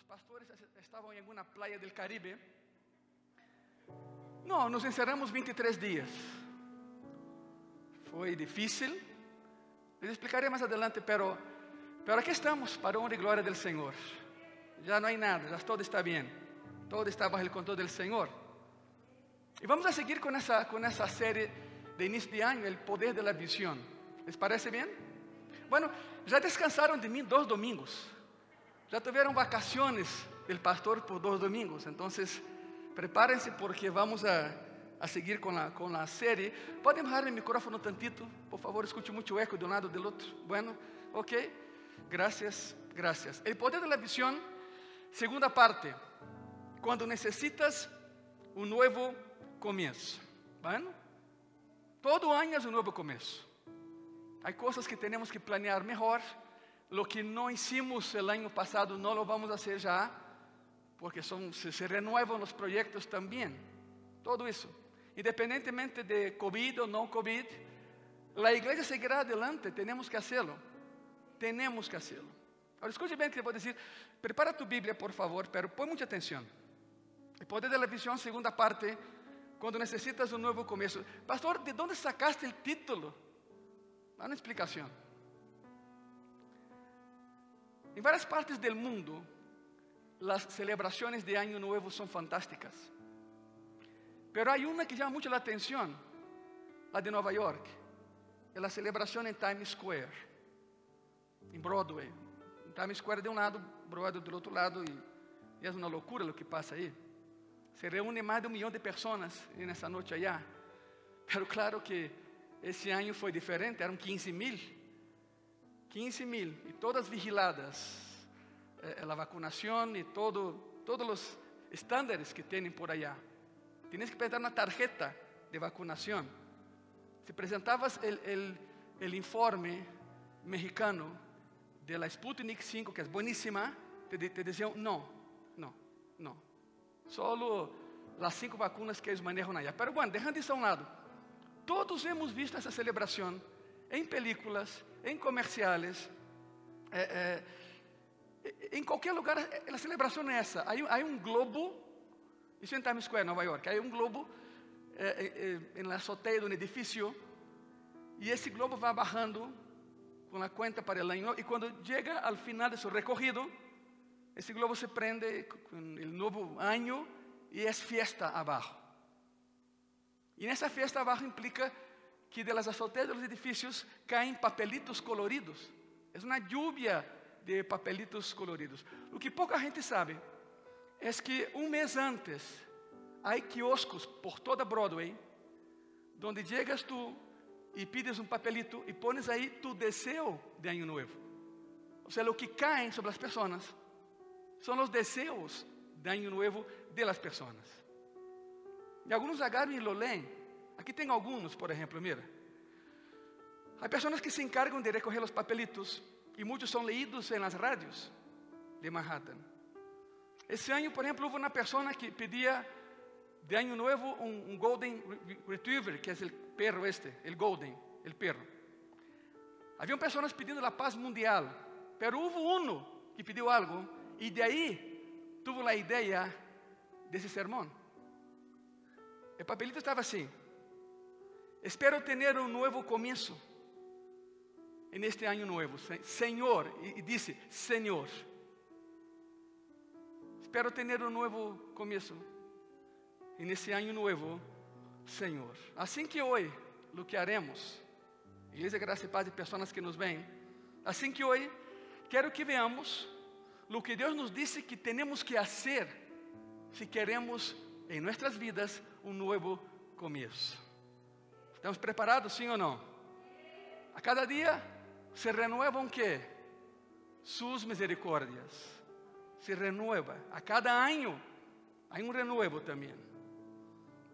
los pastores estaban en alguna playa del Caribe. No, nos encerramos 23 días. Foi difícil. Les explicaré más adelante, pero, pero aquí estamos para honra y gloria del Señor. Ya no hay nada, ya todo está bien. Todo está bajo el control del Señor. Y vamos a seguir con esa, con esa serie de inicio de año, el poder de la visión. ¿Les parece bien? Bueno, ya descansaron de mí dos domingos. Ya tuvieron vacaciones del pastor por dos domingos. Entonces, prepárense porque vamos a, a seguir con la, con la serie. ¿Pueden bajar el micrófono tantito? Por favor, escuche mucho eco de un lado del otro. Bueno, ok. Gracias, gracias. El poder de la visión, segunda parte. Cuando necesitas un nuevo comienzo. Bueno, todo año es un nuevo comienzo. Hay cosas que tenemos que planear mejor. Lo que no hicimos el año pasado no lo vamos a hacer ya, porque son, se, se renuevan los proyectos también. Todo eso. Independientemente de COVID o no COVID, la iglesia seguirá adelante, tenemos que hacerlo. Tenemos que hacerlo. Ahora escuche bien que voy a decir, prepara tu Biblia por favor, pero pon mucha atención. El poder de la visión, segunda parte, cuando necesitas un nuevo comienzo. Pastor, ¿de dónde sacaste el título? Da una explicación. En varias partes del mundo, las celebraciones de Año Nuevo son fantásticas. Pero hay una que llama mucho la atención, la de Nueva York. Es la celebración en Times Square, en Broadway. En Times Square de un lado, Broadway del otro lado, y, y es una locura lo que pasa ahí. Se reúne más de un millón de personas en esa noche allá. Pero claro que esse ano foi diferente, eram 15 mil. 15 mil, e todas vigiladas. Eh, a vacunação e todo, todos os estándares que têm por allá. Tienes que apresentar uma tarjeta de vacunação. Se apresentabas o informe mexicano de la Sputnik 5, que é bueníssima, te, te diziam: não, não, não. Solo as cinco vacunas que eles manejam allá. Pero bueno, deixando isso a um lado. Todos hemos visto essa celebração em películas, em comerciales, eh, eh, em qualquer lugar. A celebração é essa. Há, um globo, isso em Times Square, Nova York. Há um globo eh, em la azoteia de um edifício e esse globo vai bajando com a conta para o ano. E quando chega ao final de seu recorrido, esse globo se prende com o novo ano e é fiesta abaixo. E nessa festa abaixo implica que de las azoteas de los edificios caem papelitos coloridos. É uma lluvia de papelitos coloridos. O que pouca gente sabe é que um mês antes há quioscos por toda Broadway, donde llegas tu e pides um papelito e pones aí tu deseo de ano novo. Ou seja, o que caem sobre as pessoas são os desejos de ano novo de las pessoas. E alguns agarram e lo leem. Aqui tem alguns, por exemplo, mira. Há pessoas que se encargam de recolher os papelitos e muitos são leídos nas rádios de Manhattan. Esse ano, por exemplo, houve uma pessoa que pedia de ano novo um, um Golden Retriever, que é o perro este, o Golden, o perro. Haviam pessoas pedindo a paz mundial, pero houve um que pediu algo e de aí tuvo a ideia desse sermão. O papelito estava assim: Espero ter um novo começo en este ano novo, Senhor, e disse: Senhor. Espero ter um novo começo en este ano novo, Senhor. Assim que hoje, haremos, Igreja Graça e Paz de pessoas que nos veem, assim que hoje, quero que veamos lo que Deus nos disse que temos que fazer se queremos em nossas vidas um novo começo. Estamos preparados, sim ou não? A cada dia se renovam que? Suas misericórdias. Se renova. A cada ano há um renovo também.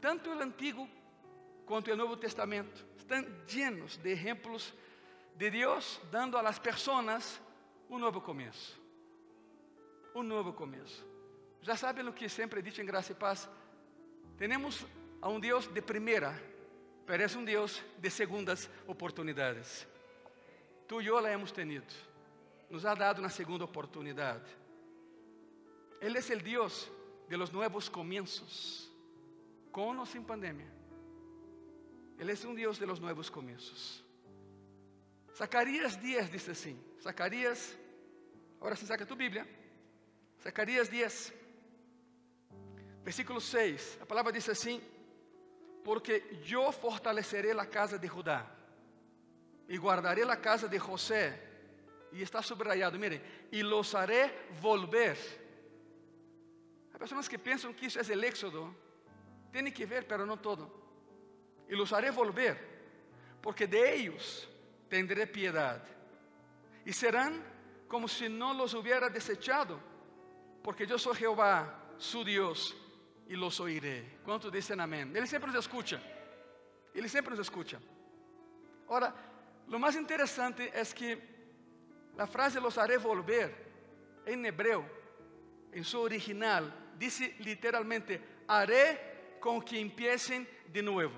Tanto o Antigo quanto o Novo Testamento estão llenos de exemplos de Deus dando las pessoas um novo começo. Um novo começo. Já sabem o que sempre dicho em Graça e Paz? Temos a um Deus de primeira, pero é um Deus de segundas oportunidades. Tu e eu la hemos tenido. Nos ha dado uma segunda oportunidade. Él es el Dios de los nuevos comienzos, con o sin pandemia. Él es un Dios de los nuevos comienzos. Zacarías 10 dice así. Zacarías, ahora sí saca tu Biblia. Zacarías 10, versículo 6. La palabra dice así, porque yo fortaleceré la casa de Judá y guardaré la casa de José. Y está subrayado, miren, y los haré volver. Hay personas que piensan que eso es el éxodo. Tiene que ver, pero no todo. Y los haré volver, porque de ellos tendré piedad. Y serán como si no los hubiera desechado, porque yo soy Jehová, su Dios, y los oiré. ¿Cuántos dicen amén? Él siempre nos escucha. Él siempre nos escucha. Ahora, lo más interesante es que la frase los haré volver en hebreo, en su original, dice literalmente, haré con que empiecen de nuevo.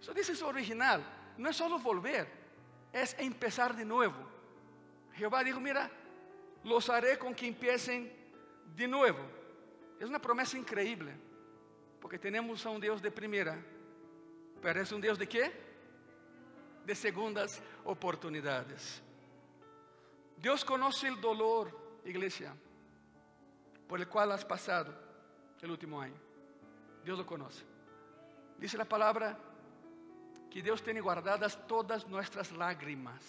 Eso dice su original. No es solo volver, es empezar de nuevo. Jehová dijo, mira, los haré con que empiecen de nuevo. Es una promesa increíble, porque tenemos a un Dios de primera, pero es un Dios de qué? De segundas oportunidades. Dios conoce el dolor, iglesia, por el cual has pasado el último año. Dios lo conoce. Dice la palabra que Deus tem guardadas todas nossas lágrimas.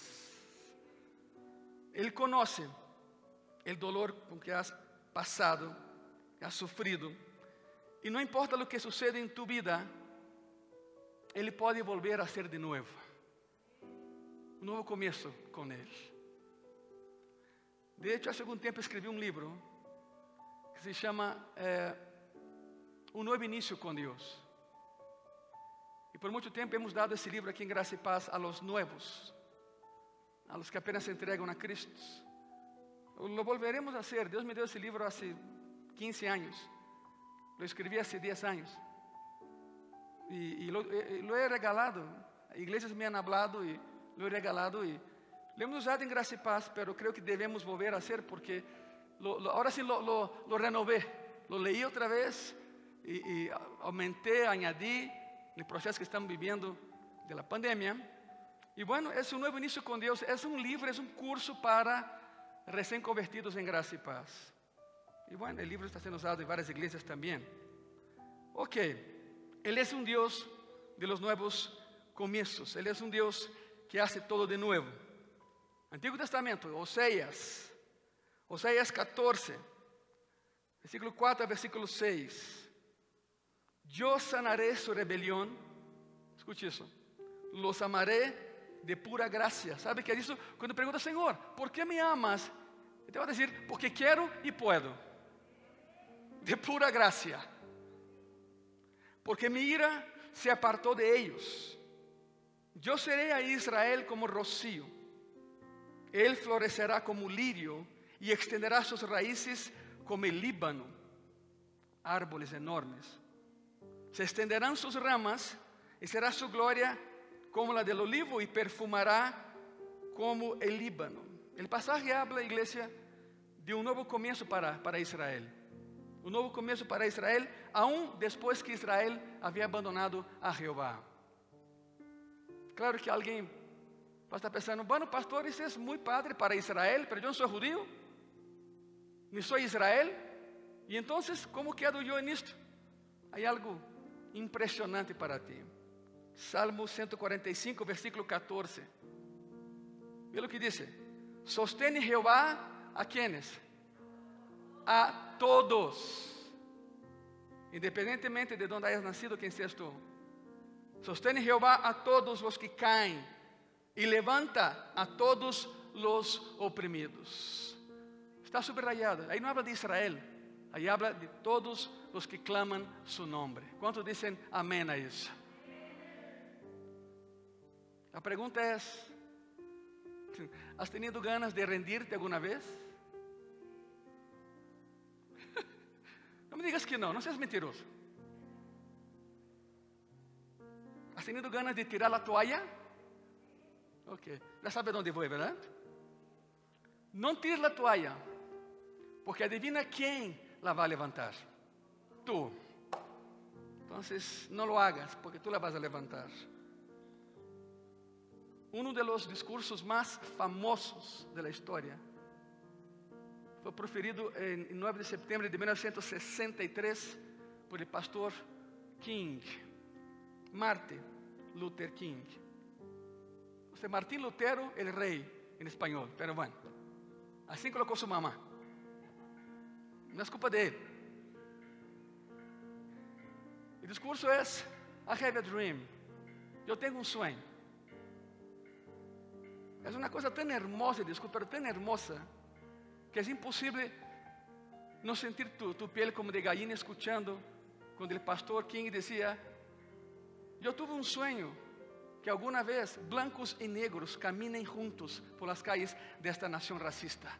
Ele conhece o dolor com que has passado, has sofrido, e não importa o que suceda em tu vida, Ele pode volver a ser de novo. Um novo começo com Ele. De hecho, há algum tempo escrevi um livro que se chama Um Novo Início com Deus. E por muito tempo hemos dado esse livro aqui em Graça e Paz a los nuevos, a los que apenas se entregam a Cristo. Lo volveremos a hacer. Deus me deu esse livro há 15 anos. Lo escrevi há 10 anos. E, e, lo, e, lo, he regalado. Igrejas me han hablado e lo he regalado. E lo hemos usado em Graça e Paz, pero creo que devemos volver a hacer porque ahora sí lo, renové. Lo leí outra vez e, e aumentei, añadí el proceso que estamos viviendo de la pandemia. Y bueno, es un nuevo inicio con Dios, es un libro, es un curso para recién convertidos en gracia y paz. Y bueno, el libro está siendo usado en varias iglesias también. Ok, Él es un Dios de los nuevos comienzos, Él es un Dios que hace todo de nuevo. Antiguo Testamento, Oseas, Oseas 14, versículo 4 versículo 6. Yo sanaré su rebelión. Escute isso. Los amaré de pura gracia. ¿Sabe que é isso? Quando pergunta, Senhor, ¿por que me amas? Ele vai dizer, porque quero e puedo. De pura gracia. Porque mi ira se apartou de ellos. Yo seré a Israel como rocío. Él florecerá como lirio y extenderá sus raíces como el Líbano. Árboles enormes se estenderán sus ramas y será su gloria como la del olivo y perfumará como el Líbano. El pasaje habla, iglesia, de un nuevo comienzo para, para Israel. Un nuevo comienzo para Israel, aún después que Israel había abandonado a Jehová. Claro que alguien va a estar pensando, bueno, pastor, eso es muy padre para Israel, pero yo no soy judío, ni soy Israel. Y entonces, ¿cómo quedo en esto? Hay algo impressionante para ti. Salmo 145, versículo 14. Vê o que diz: Sostene Jeová a quienes? A todos. Independentemente de onde hayas nascido, quem seas tu. Sostene Jeová a todos os que caem e levanta a todos os oprimidos. Está subrayado. Aí não habla de Israel, aí habla de todos os que clamam su nombre. Quantos dizem amém a isso? A pergunta é: ¿has tenido ganas de rendirte alguma vez? Não me digas que não, não seas mentiroso. ¿Has tenido ganas de tirar a toalha? Ok, já sabe onde vou, verdade? Não tires a toalha, Porque adivina quién la va a levantar. Tú. Entonces, no lo hagas porque tú la vas a levantar. Uno de los discursos más famosos de la fue proferido en 9 de septiembre de 1963 por el pastor King, Martin Luther King. O sea, Martín Lutero, el rey en español, pero bueno, así colocó su mamá. No es culpa de él. El discurso es, I have a dream. Yo tengo un sueño. Es una cosa tan hermosa pero tan hermosa, que es imposible no sentir tu, piel como de gallina escuchando cuando el pastor King decía, yo tuve un sueño que alguna vez blancos y negros caminen juntos por las calles de esta nación racista.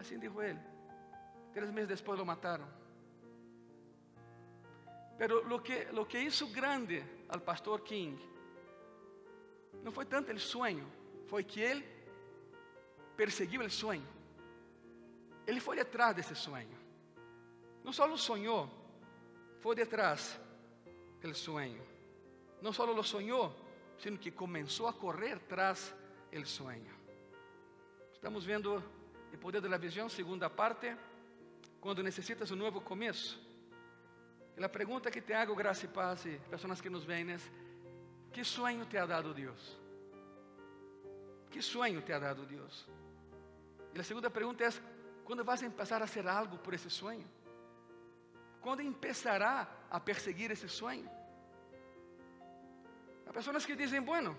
Así dijo él. Tres meses después lo mataron. Pero lo que, lo que hizo grande al pastor King no fue tanto el sueño, fue que él persiguió el sueño. Ele foi atrás desse sonho. Não só sonhou, foi detrás do sonho. Não só lo sonhou, sino que começou a correr tras el sonho. Estamos vendo o poder da visão, segunda parte, quando necessitas um novo começo. E a pergunta que te hago, graça e paz, e pessoas que nos veem, é: que sonho te ha dado Deus? Que sonho te ha dado Deus? E a segunda pergunta é: quando a começar a fazer algo por esse sonho? Quando empezará a perseguir esse sonho? Há pessoas que dizem, bueno,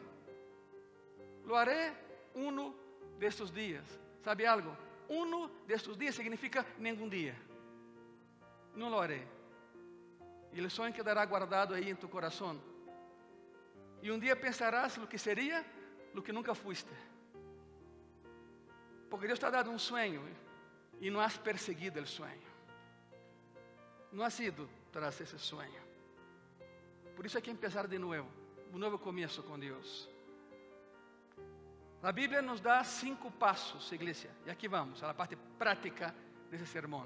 lo haré uno de estos dias. ¿Sabe algo? Uno de estos dias significa nenhum dia. Não lo haré. E o sonho quedará guardado aí em tu coração. E um dia pensarás lo que seria, lo que nunca fuiste. Porque Deus ha dado um sonho e não has perseguido o sonho. Não has ido tras esse sonho. Por isso é que empezar de novo, um novo começo com Deus. A Bíblia nos dá cinco passos, igreja. E aqui vamos, a parte prática desse sermão.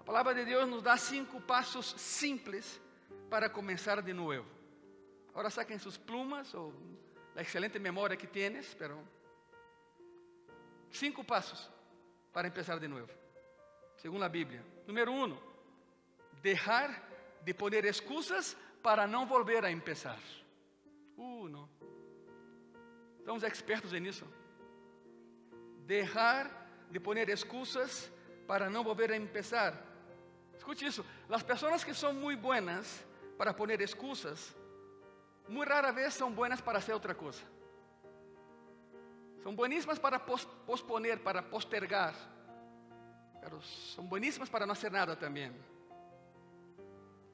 A palavra de Deus nos dá cinco passos simples para começar de novo. Agora saquen suas plumas ou a excelente memória que tienes, pero cinco passos para empezar de novo, segundo a Bíblia. Número um, deixar de poner excusas para não volver a empezar. Uh, não. Estamos expertos nisso. Deixar de poner excusas para não volver a empezar. Escute isso. As pessoas que são muito buenas para poner excusas, muito rara vez são buenas para hacer outra coisa. São bueníssimas para posponer, para postergar. Pero são bueníssimas para não fazer nada também.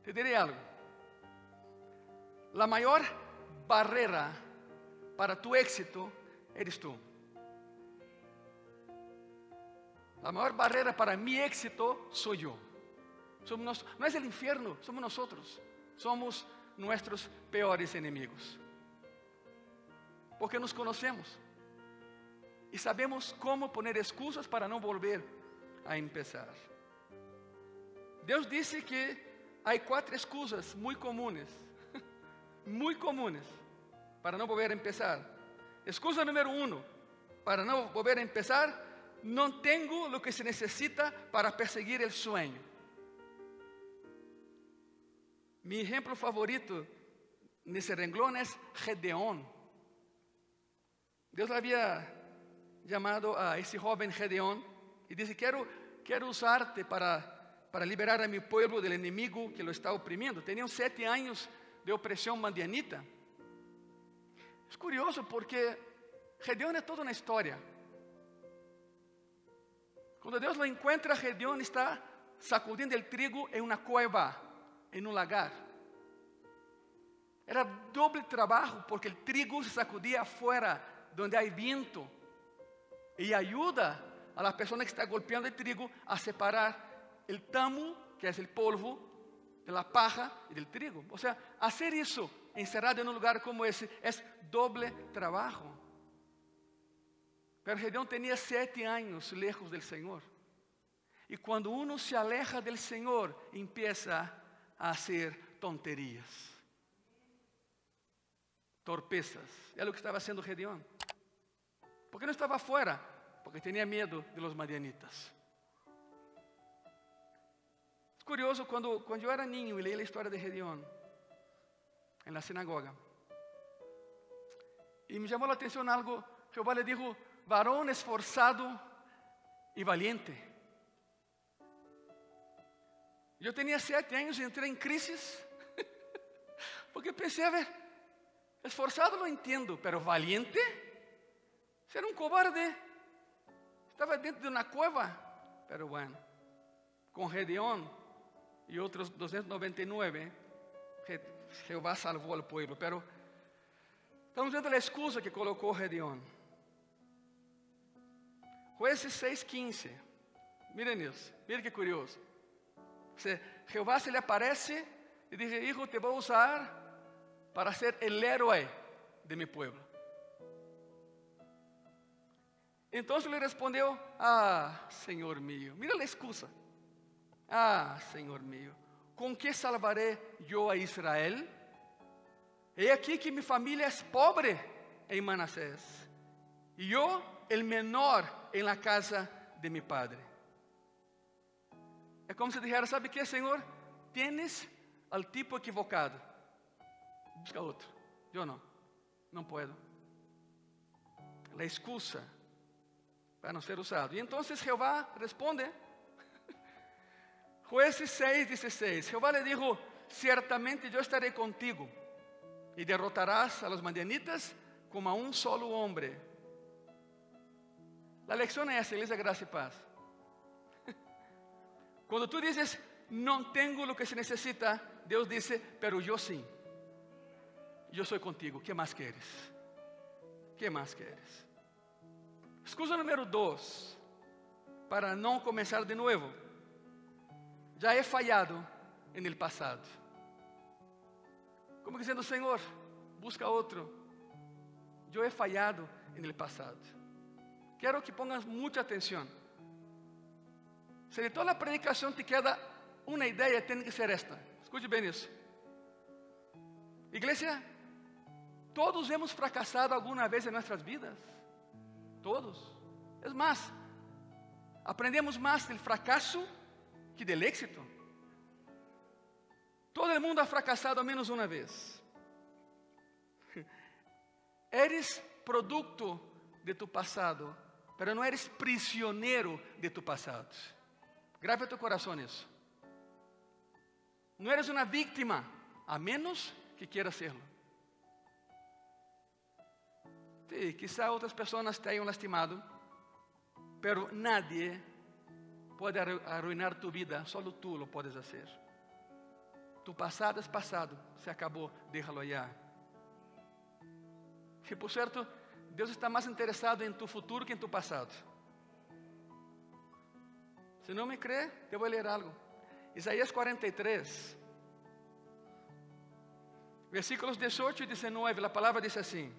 Te diré algo. A maior barreira para tu éxito eres tu. A maior barreira para mi éxito sou eu. Somos não é o inferno, somos nós. Somos nossos peores inimigos. Porque nos conhecemos sabemos como poner excusas para não volver a empezar. Deus disse que há quatro excusas muito comunes, muito comunes, para não volver a empezar. Excusa número um, para não volver a empezar, não tenho o que se necessita para perseguir o sonho. Mi exemplo favorito nesse renglón é Gedeón. Deus havia llamado a ese joven Gedeón y dice, quiero, quiero usarte para, para liberar a mi pueblo del enemigo que lo está oprimiendo. Tenían siete años de opresión mandianita. Es curioso porque Gedeón es toda una historia. Cuando Dios lo encuentra, Gedeón está sacudiendo el trigo en una cueva, en un lagar. Era doble trabajo porque el trigo se sacudía afuera, donde hay viento. E ajuda a la persona que está golpeando el trigo a separar el tamo, que es el polvo, de la paja y del trigo. O sea, hacer eso encerrado en un lugar como ese es doble trabajo. Pero Gedeón tenía siete años lejos del Señor. Y cuando uno se aleja del Señor, empieza a hacer tonterías, torpezas. Es lo que estaba haciendo Gedeón. ¿Por qué no estaba afuera? Porque tenía miedo de los madianitas. Es curioso, cuando, cuando yo era niño y leí la historia de Gedeón en la sinagoga, y me llamó la atención algo, Jehová le dijo, varón esforzado y valiente. Yo tenía siete años y entré en crisis, porque pensé, a ver, esforzado lo entiendo, pero valiente, ser un cobarde, estaba dentro de una cueva, pero bueno, con Gedeón y otros 299, Jehová salvó al pueblo, pero estamos viendo la excusa que colocó Gedeón. Jueces 6,15, miren isso, miren que curioso. Jehová se le aparece y dice, hijo, te voy a usar para ser el héroe de mi pueblo. Entonces le respondió, ah, Señor mío, mira la excusa. Ah, Señor mío, ¿con qué salvaré yo a Israel? He aquí que mi familia es pobre en Manasés y yo el menor en la casa de mi padre. É como se dijera, sabe que, Senhor? Tienes al tipo equivocado. Busca outro. Eu não. Não puedo. La excusa para não ser usado. E então Jeová responde. Jueces 6, 16. Jeová le dijo, ciertamente yo estaré contigo y derrotarás a los madianitas como a un solo hombre. La lección es esa, iglesia, gracia y paz. Quando tu dizes, não tenho o que se necessita, Deus diz, pero eu sim. Eu sou contigo. que mais queres? que mais queres? Excusa número dois, para não começar de novo. Já he fallado en el passado. Como dizendo, Senhor, busca outro. Eu he fallado en el passado. Quero que pongas muita atenção. Se de toda a predicação te queda uma ideia, tem que ser esta. Escute bem isso. Igreja, todos hemos fracassado alguma vez em nossas vidas. Todos. É mais, aprendemos mais do fracasso que do éxito. Todo mundo ha fracassado ao menos uma vez. Eres produto de tu passado, mas não eres prisioneiro de tu passado. Grave a tu coração isso. Não eres uma vítima, a menos que quieras serlo. Sí, quizá outras pessoas te hayan lastimado, pero nadie pode arruinar tu vida, solo tú lo puedes hacer. Tu passado é passado, se acabou, déjalo allá. E por certo, Deus está mais interessado em tu futuro que em tu passado. Se não me crê, eu vou ler algo. Isaías 43, versículos 18 e 19, a palavra diz assim: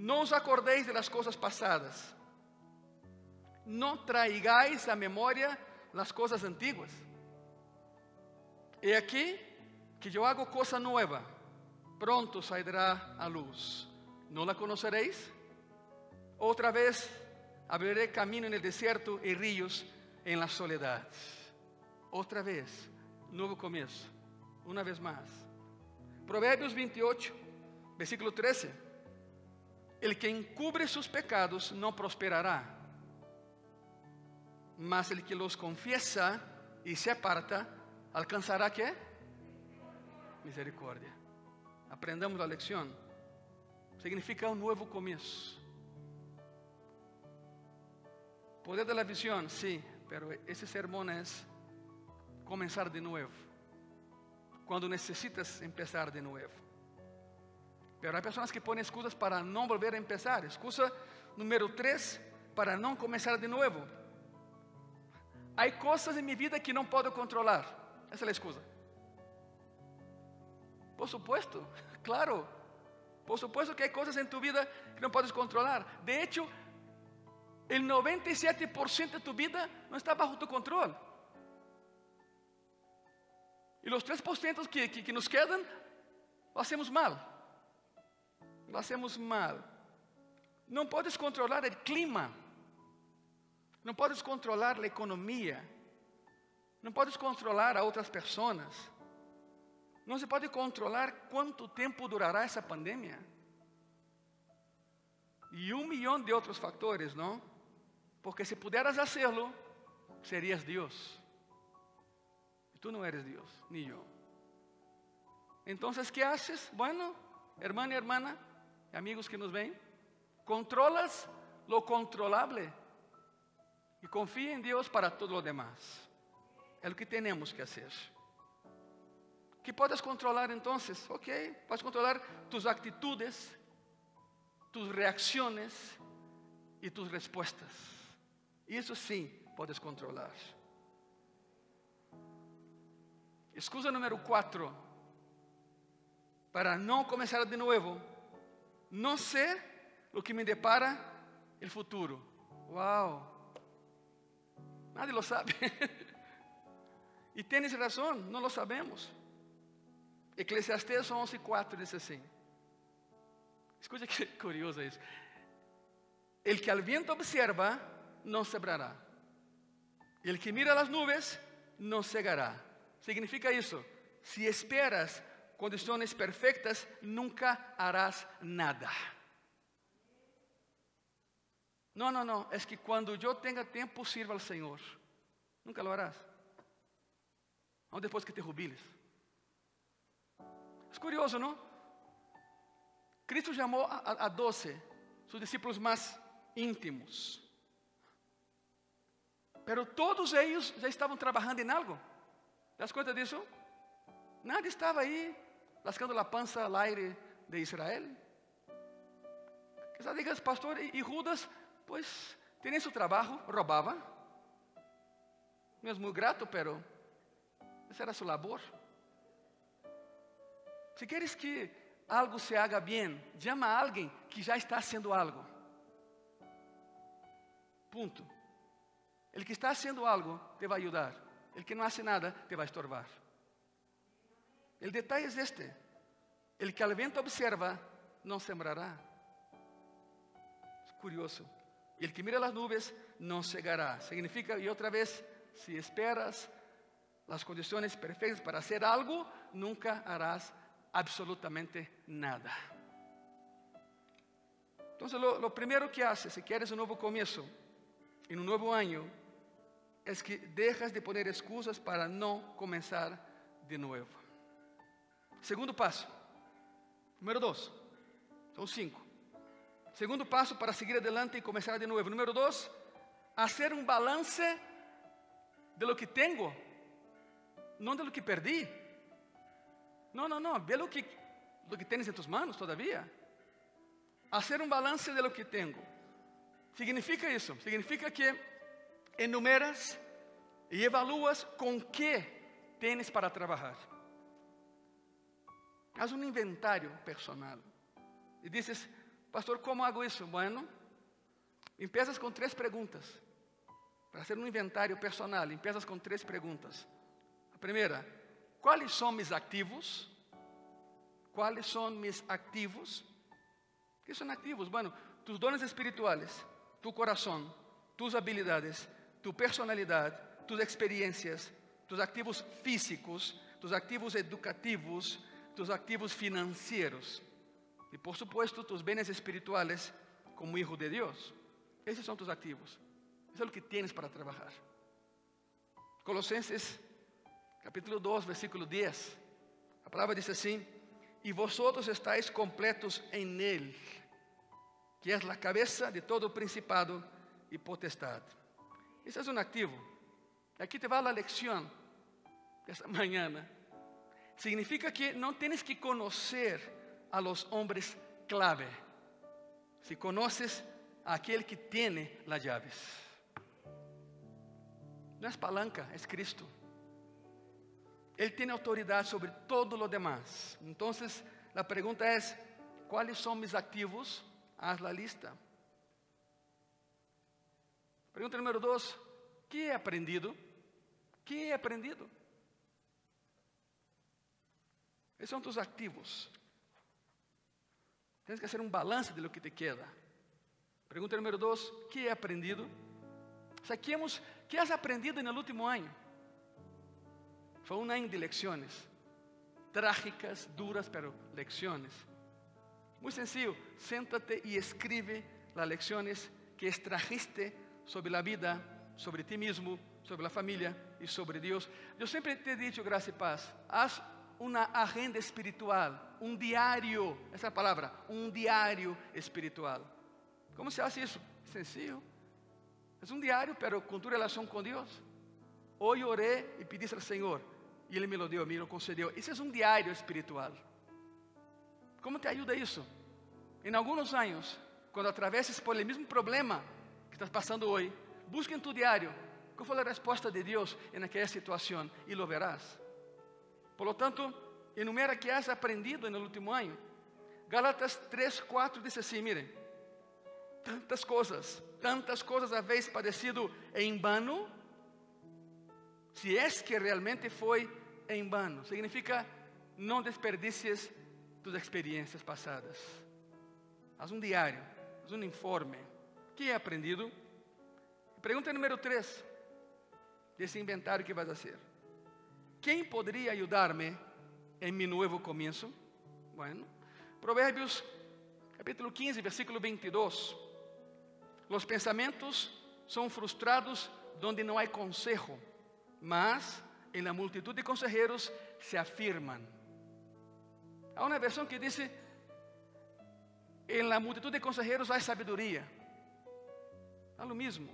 Não os acordeis de las coisas passadas, não traigais a memória las coisas antiguas. E aqui que eu hago coisa nova, pronto sairá a luz. Não la conoceréis? Outra vez abriré camino en el desierto y ríos en la soledad. Otra vez, nuevo comienzo, una vez más. Proverbios 28, versículo 13. El que encubre sus pecados no prosperará, mas el que los confiesa y se aparta alcanzará qué? Misericórdia. Aprendamos la lección. Significa un nuevo comienzo. Poder de la visión, sí, pero ese sermón es comenzar de nuevo. Cuando necesitas empezar de nuevo. Pero hay personas que ponen excusas para no volver a empezar. Excusa número tres, para no comenzar de nuevo. Hay cosas en mi vida que no puedo controlar. Esa es la excusa. Por supuesto, claro. Por supuesto que hay cosas en tu vida que no puedes controlar. De hecho, el 97% de tu vida no está bajo tu control. Y los 3% que, que, que nos quedan, lo hacemos mal. Lo hacemos mal. Não podes controlar o clima. Não podes controlar a economia. Não podes controlar a outras pessoas. Não se pode controlar quanto tempo durará essa pandemia. E um milhão de outros fatores, não? Porque se pudieras hacerlo, serias Deus. E tu não eres Deus, nem eu. Então, ¿qué haces? Bueno, hermano y hermana, amigos que nos ven, controlas lo controlable y confía en Dios para todo lo demás. É o que temos que fazer. Que podes controlar entonces, ok, puedes controlar tus actitudes, tus reacciones y tus respuestas. Isso sim podes controlar. Excusa número 4. Para não começar de novo, não sei o que me depara o futuro. Uau! Nadie lo sabe. e tens razão, não lo sabemos. Eclesiastes 11:4 diz assim: Escuta que curioso isso. El que al viento observa, não sembrará. E el que mira as nuvens, não cegará. Significa isso: se esperas condições perfeitas, nunca harás nada. Não, não, não. É que quando eu tenha tempo, sirva ao Senhor. Nunca lo harás. Ou depois que te jubiles. É curioso, não? Cristo chamou a, doce, seus discípulos mais íntimos. Pero todos eles já estavam trabalhando em algo. Das conta disso? Nada estava aí lascando a pança al aire de Israel. Quizás digas, pastor, e Judas, pues tinha seu trabalho, roubava. Não é muito grato, pero essa era sua labor. Se queres que algo se haga bem, chama a alguém que já está haciendo algo. Ponto. El que está haciendo algo te vai ajudar. El que não hace nada te vai estorbar. El detalle es este. El que al viento observa, não sembrará. Es curioso. E el que mira as nuvens, não cegará. Significa, e outra vez, se esperas as condições perfeitas para hacer algo, nunca harás absolutamente nada. Entonces, lo, lo primero que haces, si quieres un nuevo comienzo, en un nuevo año, es que dejas de poner excusas para no comenzar de nuevo. Segundo paso, número dos, son cinco. Segundo paso para seguir adelante y comenzar de nuevo. Número dos, hacer un balance de lo que tengo, no de lo que perdí. No, no, no, ve lo que, lo que tienes en tus manos todavía. Hacer un balance de lo que tengo. Significa isso? Significa que enumeras e evaluas com que tens para trabalhar. Haz um inventário personal. E dizes, pastor, como hago isso? Bueno, empiezas com três perguntas. Para ser um inventário personal, empiezas com três perguntas. A primeira, quais são meus ativos? Quais são meus ativos? O que são ativos? Bueno, tus dones espirituales, tu corazón, tus habilidades, tu personalidade, tus experiencias, tus activos físicos, tus activos educativos, tus activos financieros e, por supuesto, tus bienes espirituales como hijo de Deus. Esses são tus activos. Isso é o que tienes para trabalhar. Colossenses, capítulo 2, versículo 10. A palavra diz assim: E vosotros estáis completos em Ele, que é a cabeça de todo principado e potestade. Esse é um ativo. Aqui te vai a lição desta manhã. Significa que não tens que conhecer a los hombres clave. Si conoces a que tiene las llaves. Não é palanca, é Cristo. Ele tem autoridade sobre todo lo demás. Então, a pergunta é: quais são meus ativos? Haz la lista. Pergunta número dois: que he aprendido? Que he aprendido? Esses são tus ativos. Tens que fazer um balanço de lo que te queda. Pergunta número dois: que he aprendido? Saquemos, que has aprendido no último ano? Foi um ano de lecciones, trágicas, duras, pero lecciones. Muy sencillo, siéntate y escribe las lecciones que extrajiste sobre la vida, sobre ti mismo, sobre la familia y sobre Dios. Yo siempre te he dicho, gracia y paz, haz una agenda espiritual, un diario, esa palabra, un diario espiritual. ¿Cómo se hace eso? Sencillo. Es un diario, pero con tu relación con Dios. Hoy oré y pedí al Señor, y Ele me lo dio a mí, lo concedió. Ese es un diario espiritual. ¿Cómo te ayuda isso? Em alguns anos, quando atravesses por el mesmo problema que estás passando hoje, busca em tu diário qual foi a resposta de Deus em aquela situação e lo verás. Por lo tanto, enumera que has aprendido no último ano. Gálatas 3, 4 diz assim: miren, tantas coisas, tantas coisas habéis padecido em vano, se es que realmente foi em vano, significa não desperdicies tus experiências passadas. Haz um diário, haz um informe. Que he aprendido? Pergunta número 3 desse inventário que vas a fazer. Quem poderia ajudar-me em meu novo começo? Bueno, Provérbios capítulo 15, versículo 22. Los pensamentos são frustrados donde não há consejo, mas em la multitud de consejeros se afirman. Há uma versão que diz: em la multitud de consejeros há sabedoria. Há lo mismo.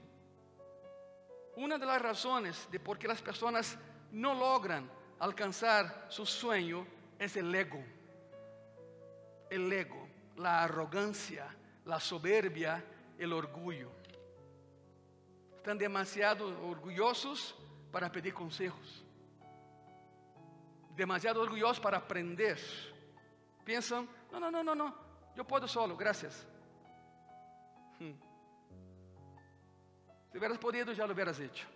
Una de las razones de por qué las personas no logran alcanzar su sueño es el ego. El ego, la arrogancia, la soberbia, el orgullo. Están demasiado orgullosos para pedir consejos. Demasiado orgullosos para aprender. Piensan, no, no, no, no, no, yo puedo solo, gracias. Hmm. Se hubieras podido, já lo hubieras hecho.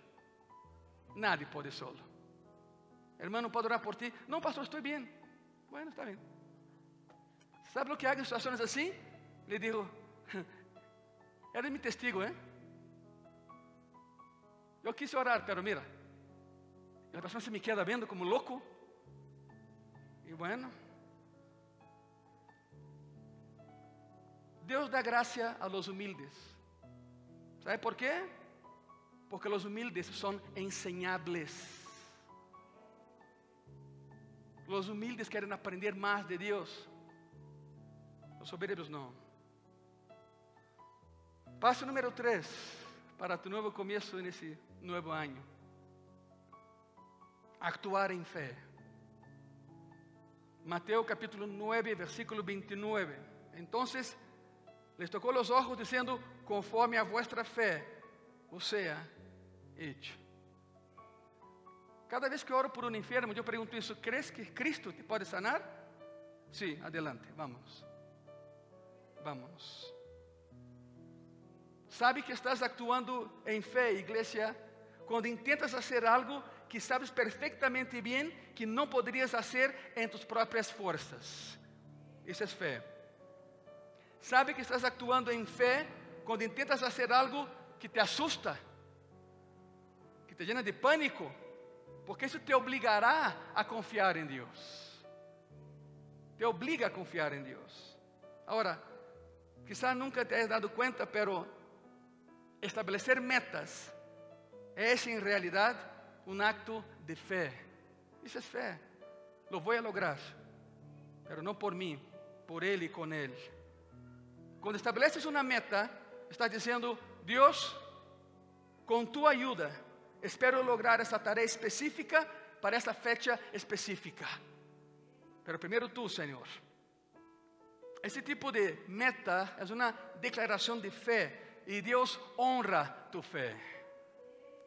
Nadie pode solo. Hermano, ¿puedo orar por ti? No, pastor, estoy bien. Bueno, está bien. ¿Sabe lo que hago en situaciones así? Le digo, eres mi testigo, ¿eh? Eu quise orar, pero mira, a pessoa se me queda vendo como louco. E bueno, Deus dá graça a los humildes. ¿Sabe por quê? Porque los humildes son enseñables. Los humildes querem aprender mais de Deus. Os soberbios não. Passo número 3 para tu novo começo nesse novo ano. Actuar em fé. Mateus capítulo 9, versículo 29. Entonces les tocou os ojos dizendo, conforme a vuestra fé, o sea, hecho. Cada vez que oro por um enfermo, eu pergunto isso: ¿crees que Cristo te pode sanar? Sim, sí, adelante, vamos. Vamos. Sabe que estás actuando em fé, igreja, quando intentas fazer algo que sabes perfeitamente bem que não poderias fazer em tus próprias forças. Isso é fé. Sabe que estás actuando em fé quando intentas fazer algo que te assusta, que te llena de pânico, porque isso te obligará a confiar em Deus. Te obliga a confiar em Deus. Agora, quizá nunca te hayas dado cuenta, pero estabelecer metas es en realidad un acto de fe. Isso é fé. Lo voy a lograr, pero no por mí, por Ele e com Ele. Quando estabeleces uma meta, estás dizendo: Deus, com tua ajuda, espero lograr essa tarefa específica para essa fecha específica. Pero primeiro tu, Senhor. Esse tipo de meta é uma declaração de fé e Deus honra tu fé.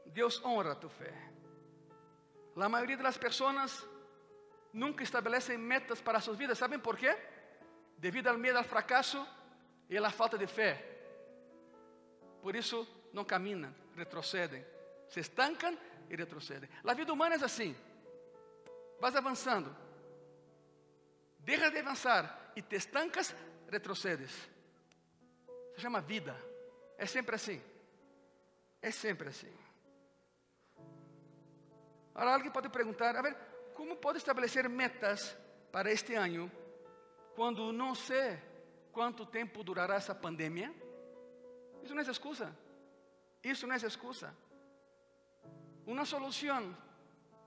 Deus honra tu fé. A maioria das pessoas nunca estabelecem metas para suas vidas, ¿sabem por quê? Devido ao medo ao fracasso e à falta de fé. Por isso não caminham, retrocedem. Se estancam e retrocedem. A vida humana é assim. Vas avançando. Dejas de avançar e te estancas, retrocedes. Se chama vida. É sempre assim. É sempre assim. Agora alguém pode perguntar, a ver, como pode estabelecer metas para este ano quando não sei quanto tempo durará essa pandemia? Isso não é excusa. Isso não é excusa. Uma solução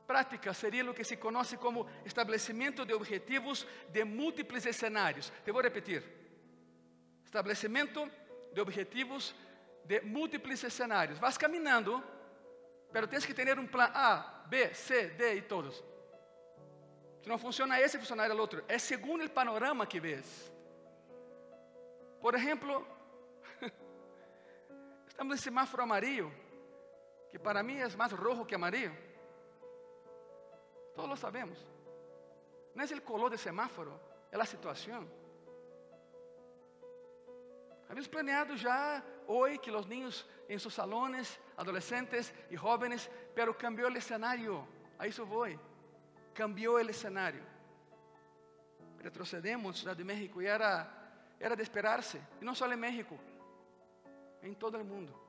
prática seria o que se conhece como estabelecimento de objetivos de múltiplos cenários. Te vou repetir. Estabelecimento de objetivos de múltiplos cenários. Vas caminhando, pero tens que ter um plano A, B, C, D e todos. Se não funciona esse, funcionará o outro. É segundo o panorama que vês. Por exemplo, estamos em semáforo amarillo, que para mim é mais rojo que amarillo. Todos lo sabemos. Não é o color do semáforo, é a situação. Habíamos planeado já hoje que os niños em seus salones, adolescentes e jóvenes, pero cambiou o cenário. A isso vou cambió o escenario. Retrocedemos Ciudad de México y era, era de esperarse, y no solo en México, en todo el mundo.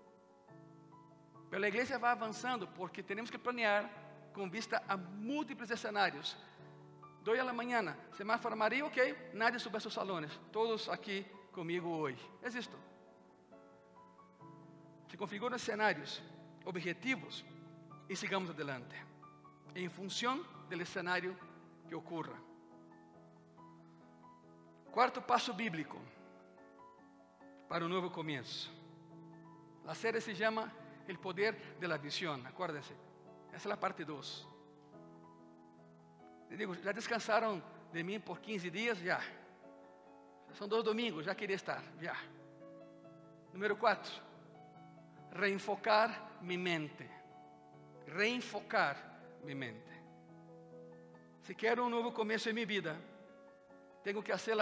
Pero la iglesia va avanzando porque tenemos que planear con vista a múltiples escenarios. Doy a la mañana, semáforo amarillo, ok, nadie sube a sus salones, todos aquí conmigo hoy. Es esto. Se configuran escenarios, objetivos y sigamos adelante. En función del escenario que ocurra. Quarto passo bíblico para um novo começo. A série se chama El Poder de la Visión. Acuérdense, essa é a parte 2. digo, já descansaram de mim por 15 dias? Já. São dois domingos, já queria estar. Já. Número 4. Reenfocar minha mente. Reenfocar minha mente. Se quero um novo começo em minha vida, tenho que fazer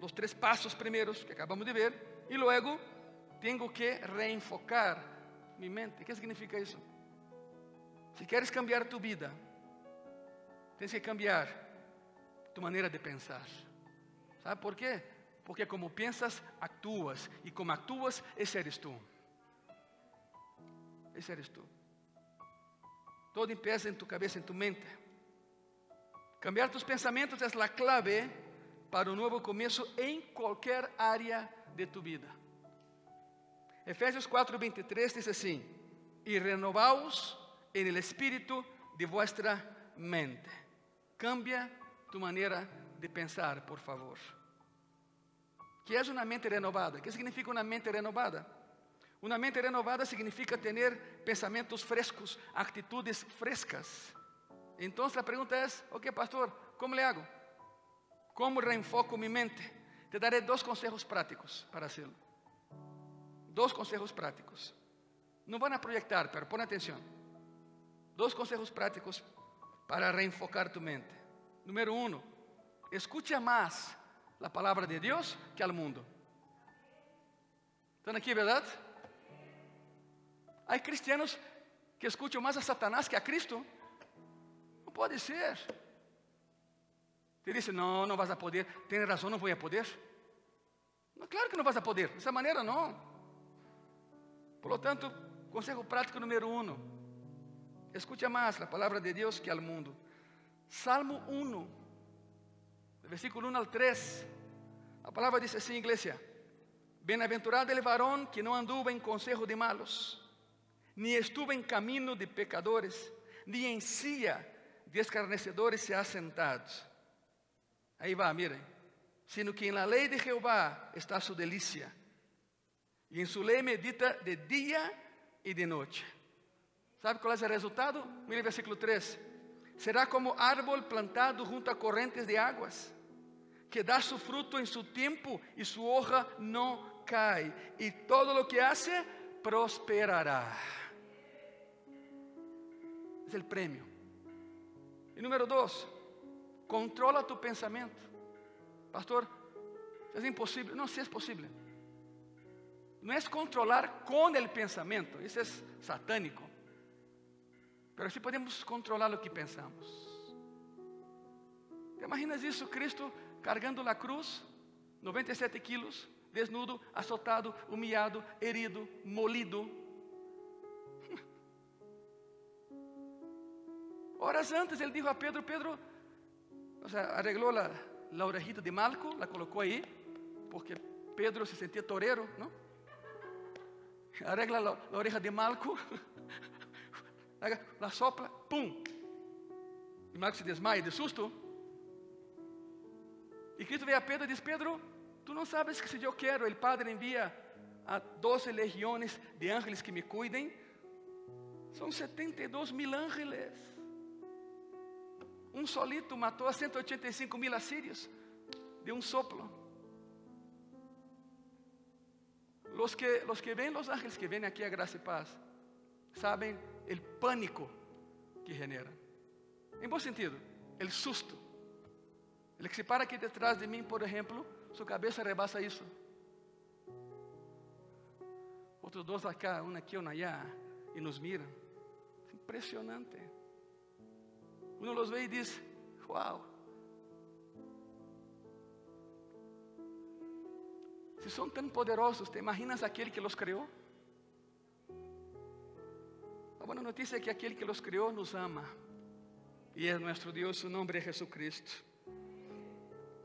os três passos primeiros que acabamos de ver e logo tenho que reenfocar minha mente. O que significa isso? Se queres cambiar tu vida, tens que cambiar tu maneira de pensar. Sabe por quê? Porque como pensas, actuas. E como actuas, esse eres tu. Esse eres tu. Todo empieza em tu cabeça, em tu mente. Cambiar tus pensamientos es la clave para un nuevo comienzo en cualquier área de tu vida. Efesios 4:23 dice así, y renovaos en el espíritu de vuestra mente. Cambia tu manera de pensar, por favor. ¿Qué es una mente renovada? ¿Qué significa una mente renovada? Una mente renovada significa tener pensamientos frescos, actitudes frescas. Então a pergunta é: ok, pastor, como le hago? Como reenfoco minha mente? Te daré dois conselhos práticos para hacerlo. Dos conselhos práticos. Não vão a proyectar, pero pon atenção. Dos conselhos práticos para reenfocar tu mente. Número um, escucha mais a palavra de Deus que al mundo. ¿Estão aqui, verdade? Há cristianos que escutam mais a Satanás que a Cristo. pode ser. Te disse, não, não vas a poder. Tem razão, não vou a poder. Não, claro que não vas a poder. Dessa maneira, não. Por lo tanto, conselho prático número um. Escute mais a palavra de Deus que ao mundo. Salmo 1, versículo 1 al 3. A palavra diz assim, igreja: Bem-aventurado el varón que não anduvo em consejo de malos, ni estuvo em caminho de pecadores, ni em cia de escarnecedores se ha sentado. Vai, miren. Sino que en la ley de Jehová está su delicia, y en su ley medita de día y de noche. ¿Sabe cuál es el resultado? Mire el versículo 3. Será como árbol plantado junto a corrientes de aguas, que da su fruto en su tiempo y su hoja no cae, y todo lo que hace prosperará. Es el premio. E número dois, controla tu pensamento. Pastor, é impossível. Não, se é possível. No es controlar con el pensamiento, eso es satánico. Pero sí podemos controlar lo que pensamos. ¿Te imaginas isso? Cristo cargando la cruz, 97 quilos, desnudo, azotado, humilhado, herido, molido. Horas antes ele dijo a Pedro, Pedro, o sea, arreglou la, la orejita de Malco, la colocou aí, porque Pedro se sentia torero, não? Arregla la, la oreja de Malco, la sopla, pum. E Malco se desmaia de susto. E Cristo vê a Pedro e diz: Pedro, tu não sabes que se eu quero, o Padre envia a doze legiões de ángeles que me cuidem. São 72 mil ángeles. Um solito matou a 185 mil assírios de um soplo. Los que, los que ven los ángeles que vienen aquí a Gracia y Paz saben el pánico que genera. En buen sentido, el susto. El que se para aquí detrás de mí, por ejemplo, su cabeza rebasa isso. Outros dois acá, um aqui, um allá, e nos miram. Impressionante. Um los vê e diz: Uau. Se são tão poderosos, ¿te imaginas aquele que los criou? A boa notícia é que aquele que los criou nos ama. E é nosso Deus, seu nome é Jesucristo.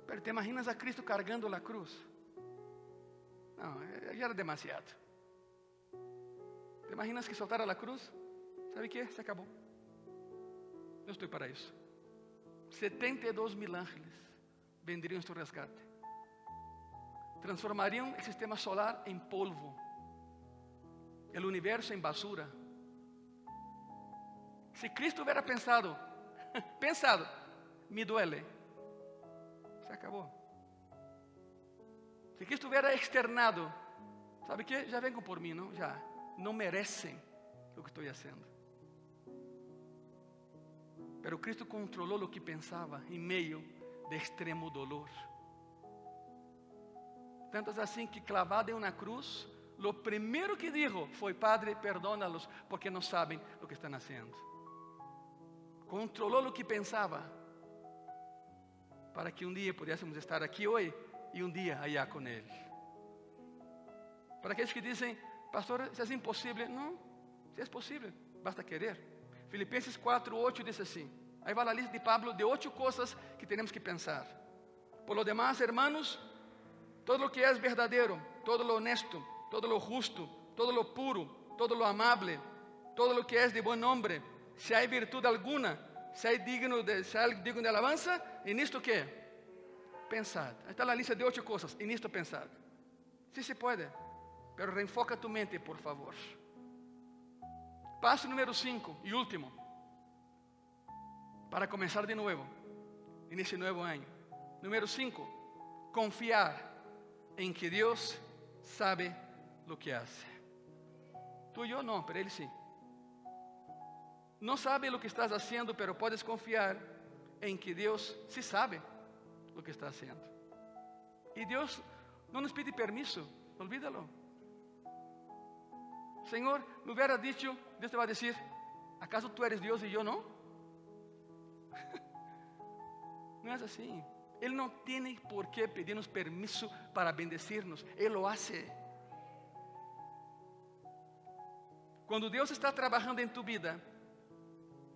Pero te imaginas a Cristo cargando a cruz? Não, já era demasiado. Te imaginas que soltara a cruz? Sabe o que? Se acabou. Não estou para isso. 72 mil ángeles venderiam este resgate. Transformariam o sistema solar em polvo, o universo em basura. Se Cristo hubiera pensado, pensado, me duele, se acabou. Se Cristo hubiera externado, sabe que? Já venham por mim, não? Já. Não merecem o que estou fazendo. Pero Cristo controlou o que pensava em meio de extremo dolor. Tanto assim que clavado em uma cruz, o primeiro que dijo foi: Padre, perdónalos, porque não sabem o que estão fazendo. Controlou o que pensava, para que um dia pudéssemos estar aqui hoje e um dia allá com Ele. Para aqueles que dizem, pastor, isso é impossível. Não, se é possível, basta querer. Filipenses 4, 8 diz assim: aí vai a lista de Pablo de oito coisas que temos que pensar. Por lo demás, hermanos, todo lo que es verdadeiro, todo lo honesto, todo lo justo, todo lo puro, todo lo amable, todo lo que es de buen nombre, se hay virtud alguna, se hay digno de, se hay digno de alabanza, e nisto que? Pensad. Aí está a lista de oito coisas, e nisto pensad. Sí se pode, pero reenfoca tu mente, por favor. Passo número 5 e último, para começar de novo, nesse novo ano. Número 5, confiar em que Deus sabe o que hace. Tu e eu não, pero Ele sim. Não sabe o que estás haciendo, pero puedes confiar em que Deus sí sabe o que está haciendo. E Deus não nos pide permiso, olvídalo. Senhor, me hubiera dicho, Deus te vai dizer: ¿acaso tu eres Deus e eu não? Não é assim. Ele não tem por que pedirnos permiso para bendecirnos, Ele lo hace. Quando Deus está trabalhando em tu vida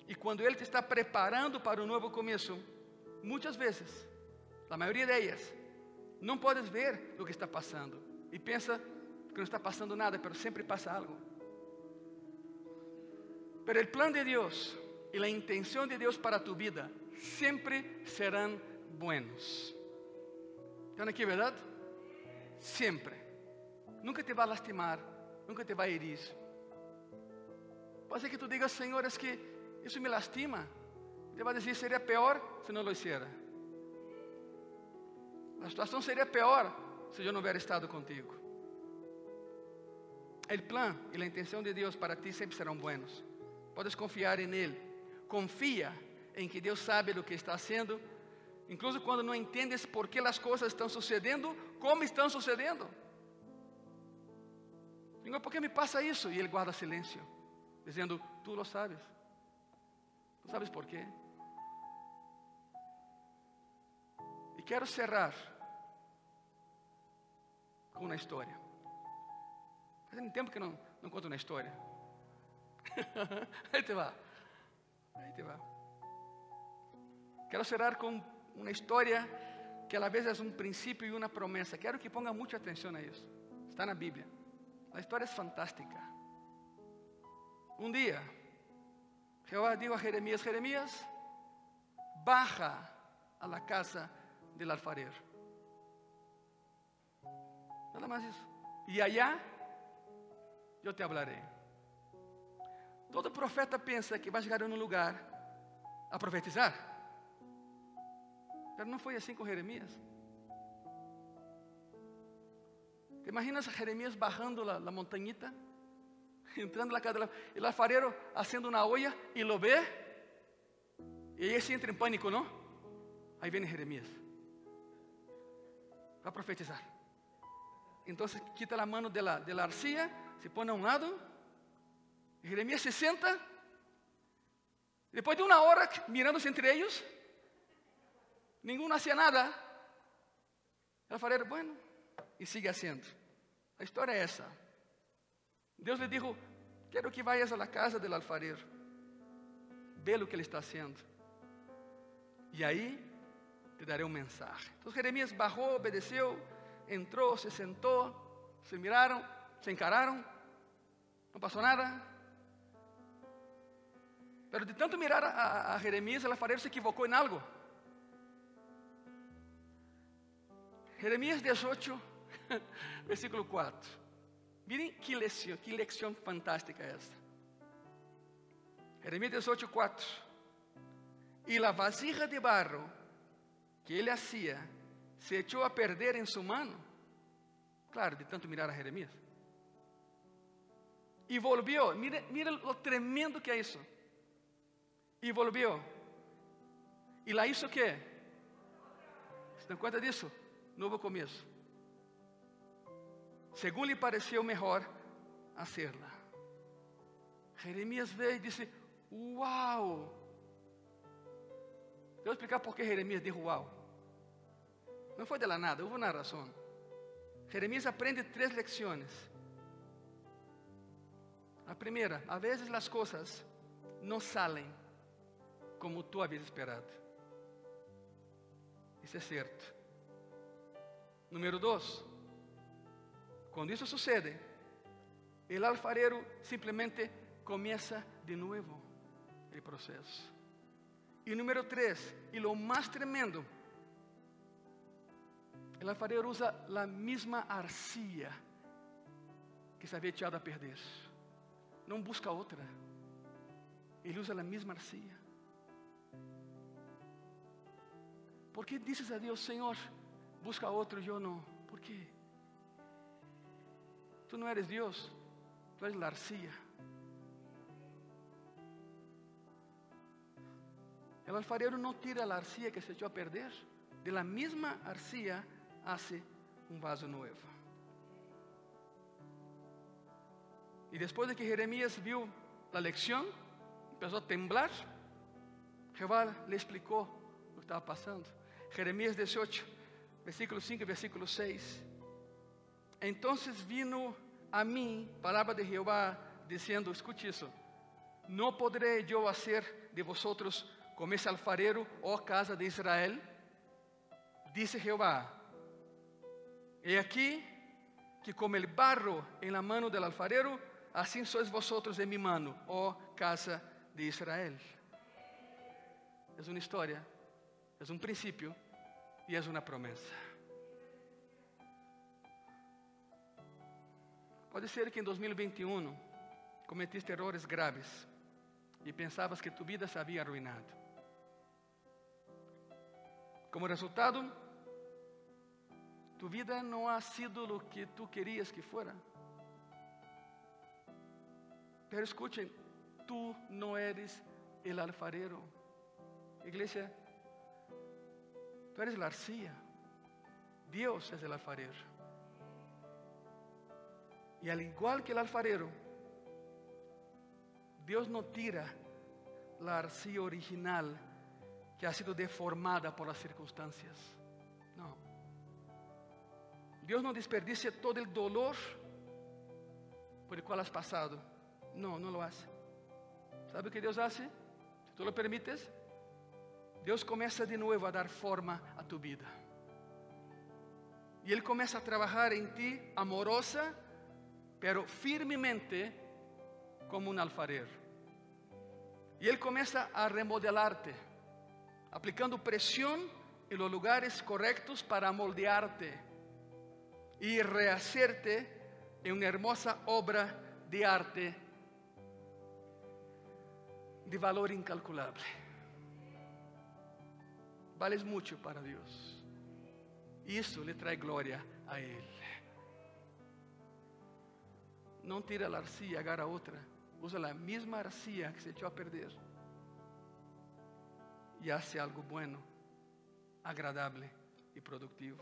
e quando Ele te está preparando para um novo começo, muitas vezes, a maioria delas, não podes ver o que está passando e pensa que não está passando nada, mas sempre passa algo. Pero o plano de Deus e a intenção de Deus para tu vida sempre serão buenos. ¿Están aquí, verdad? Siempre. Nunca te va a lastimar, nunca te va a herir. Pode ser que tu digas, Senhor, es que isso me lastima. Te vai dizer, seria pior se não lo hiciera. A situação seria pior se eu não hubiera estado contigo. O plan e a intenção de Deus para ti sempre serão buenos. Podes confiar em Ele. Confia em que Deus sabe o que está haciendo incluso quando não entendes por que as coisas estão sucedendo, como estão sucedendo. Senhor, por que me passa isso? E ele guarda silêncio, dizendo: Tu lo sabes. Tu sabes por quê? E quero cerrar com uma história. Faz um tempo que não, não conto uma história. Aí te vai. Aí te vai. Quero cerrar com uma história que a vez é um princípio e uma promessa. Quero que ponga muita atenção a isso. Está na Bíblia. A história é fantástica. Um dia, Jehová dijo a Jeremias: Jeremias, baja a la casa del alfarero. Nada mais isso. E allá eu te hablarei. Todo profeta pensa que vai chegar em um lugar a profetizar. Mas não foi assim com Jeremias. ¿Te imaginas a Jeremías bajando la, la montañita? Entrando na casa dela, e o alfarero haciendo uma olla e lo ve, e ele se entra em pânico, não? Aí vem Jeremias para profetizar. Então quita a mão de la, de la arcilla, se põe a um lado, e Jeremias se senta, depois de uma hora mirando-se entre eles, nenhum hacía nada. O alfarero, bueno, e sigue haciendo. A história é essa. Deus lhe disse: Quero que vayas a la casa del alfarero, vê o que ele está haciendo. E aí te darei um mensaje. Então Jeremias bajou, obedeceu, entrou, se sentou, se miraram, se encararam, não passou nada. Pero de tanto mirar a, a, a Jeremias, el alfarero se equivocou em algo. Jeremias 18, versículo 4. Miren que lección, que lección fantástica esta. Jeremias 18, 4. Y la vasija de barro que ele hacía se echó a perder en su mano. Claro, de tanto mirar a Jeremias. Y volvió, mire, mire lo tremendo que é isso. E volvió. E lá hizo quê? ¿Se dan conta disso? Novo começo. Según lhe pareceu melhor hacerla. Jeremias veio e disse: Uau! Eu vou explicar por que Jeremias disse uau. Não foi de la nada, houve uma razão. Jeremias aprende três lições. A primeira, a vezes as coisas não saem como tu havias esperado. Isso é certo. Número dois, quando isso sucede, o alfarero simplesmente começa de novo o processo. E número três, e lo mais tremendo, o alfarero usa a mesma arcilla que se havia echado a perder. Não busca outra. Ele usa a mesma arcilla. ¿Por que dizes a Deus, Senhor, busca outro e eu não? ¿Por quê? Tu não eres Deus, tu eres la arcilla. El alfarero no tira la arcilla que se echó a perder, de la misma arcilla hace un vaso nuevo. Y después de que Jeremías vio la lección, empezó a temblar, Jehová le explicó lo que estaba pasando. Jeremías 18, versículo 5 y versículo 6. Entonces vino a mim palavra de Jeová, dizendo: Escute isso, não poderei eu fazer de vosotros como esse alfarero, ó casa de Israel? Disse Jeová: E aqui que como el barro em la mano del alfarero, assim sois vosotros em mi mano, ó casa de Israel. É uma história, é um princípio e é uma promessa. Pode ser que em 2021 cometiste errores graves e pensavas que tu vida se havia arruinado. Como resultado, tu vida não ha sido o que tu querias que fuera. Pero escuchen, tu não eres el alfarero. Iglesia, tu eres la arcilla. Dios es el alfarero. Y al igual que el alfarero, Dios no tira la arcilla original que ha sido deformada por las circunstancias. No. Dios no desperdicia todo el dolor por el cual has pasado. No, no lo hace. ¿Sabe o que Deus hace? Se tu lo permites, Deus começa de novo a dar forma a tu vida. E Ele começa a trabalhar em ti amorosa, pero firmemente como um alfarero. E Ele começa a remodelarte, aplicando pressão em los lugares correctos para moldearte e rehacerte em uma hermosa obra de arte de valor incalculable. Vales mucho para Dios. Isso lhe traz glória a Ele. Não tira a arcilla, agarra outra. Usa a mesma arcilla que se echou a perder. E hace algo bueno, agradable e productivo.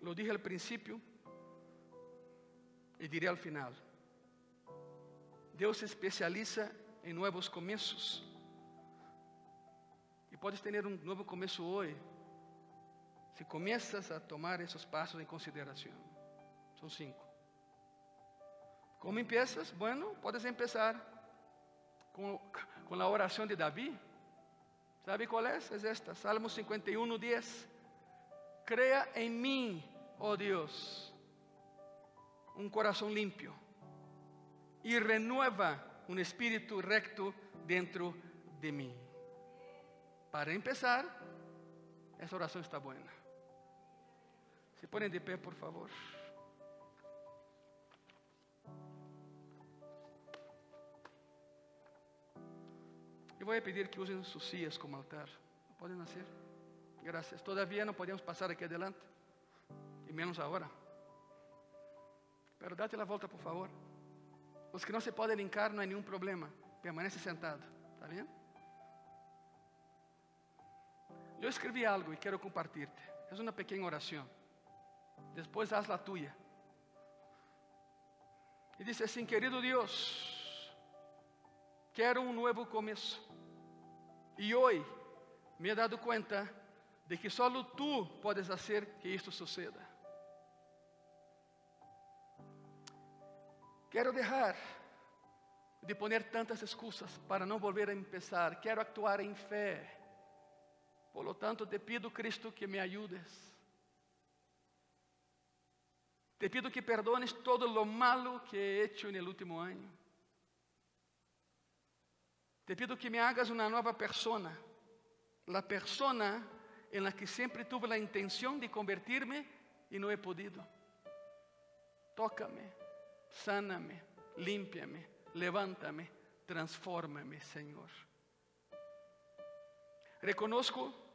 Lo dije al principio e diré al final. Deus se especializa em novos começos. Podes ter um novo começo hoje, se começas a tomar esses passos em consideração. São cinco. Como empiezas? Bueno, podes empezar com, com a oração de Davi. ¿Sabe qual é? É esta, Salmo 51, 10. Crea em mim, oh Deus, um coração limpo e renueva um espírito recto dentro de mim. Para empezar, essa oração está boa. Se põem de pé, por favor. Eu vou pedir que usem suas sillas como altar. Podem nascer. Graças. Todavia não podemos passar aqui adelante. E menos agora. Pero date a volta, por favor. Os que não se podem linkar, não há nenhum problema. Permanece sentado. ¿Está bem? Eu escrevi algo e quero compartilhar. É uma pequena oração. Depois haz a tuya. E diz assim: Querido Deus, quero um novo começo. E hoje me he dado conta de que só tu podes fazer que isto suceda. Quero deixar de poner tantas excusas para não volver a empezar. Quero actuar em fé. Por lo tanto, te pido, Cristo, que me ayudes. Te pido que perdones todo lo malo que he hecho en el último año. Te pido que me hagas una nueva persona, la persona en la que siempre tuve la intención de convertirme y no he podido. Tócame, sáname, límpiame, levántame, transfórmame, Señor. Reconozco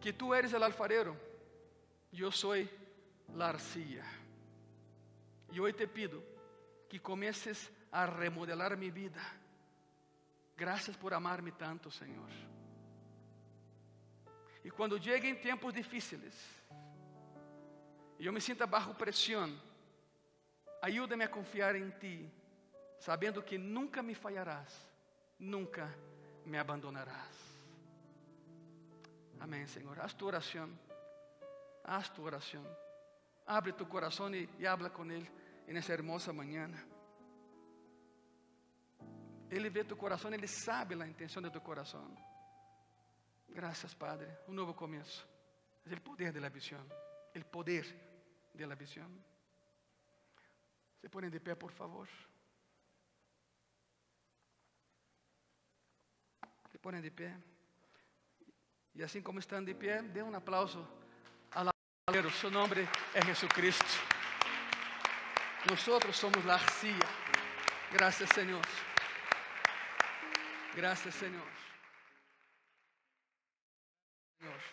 que tú eres el alfarero, yo soy la arcilla. Y hoy te pido que comiences a remodelar mi vida. Gracias por amarme tanto, Señor. Y cuando lleguen tiempos difíciles, y yo me sienta bajo presión, ayúdame a confiar en ti, sabendo que nunca me fallarás, nunca me abandonarás. Amém, Senhor. Haz tu oração. Haz tu oração. Abre tu e, e habla com Ele nessa hermosa manhã. Ele vê tu coração, Ele sabe a intenção de tu coração. Graças, Padre. Um novo começo. É o poder da visão. O poder da visão. Se põem de pé, por favor. Se põem de pé. E assim como estão de pé, dê um aplauso ao alfarero. Seu nome é Jesucristo. Nós somos a arcilla. Graças, Senhor. Graças, Senhor. Senhor.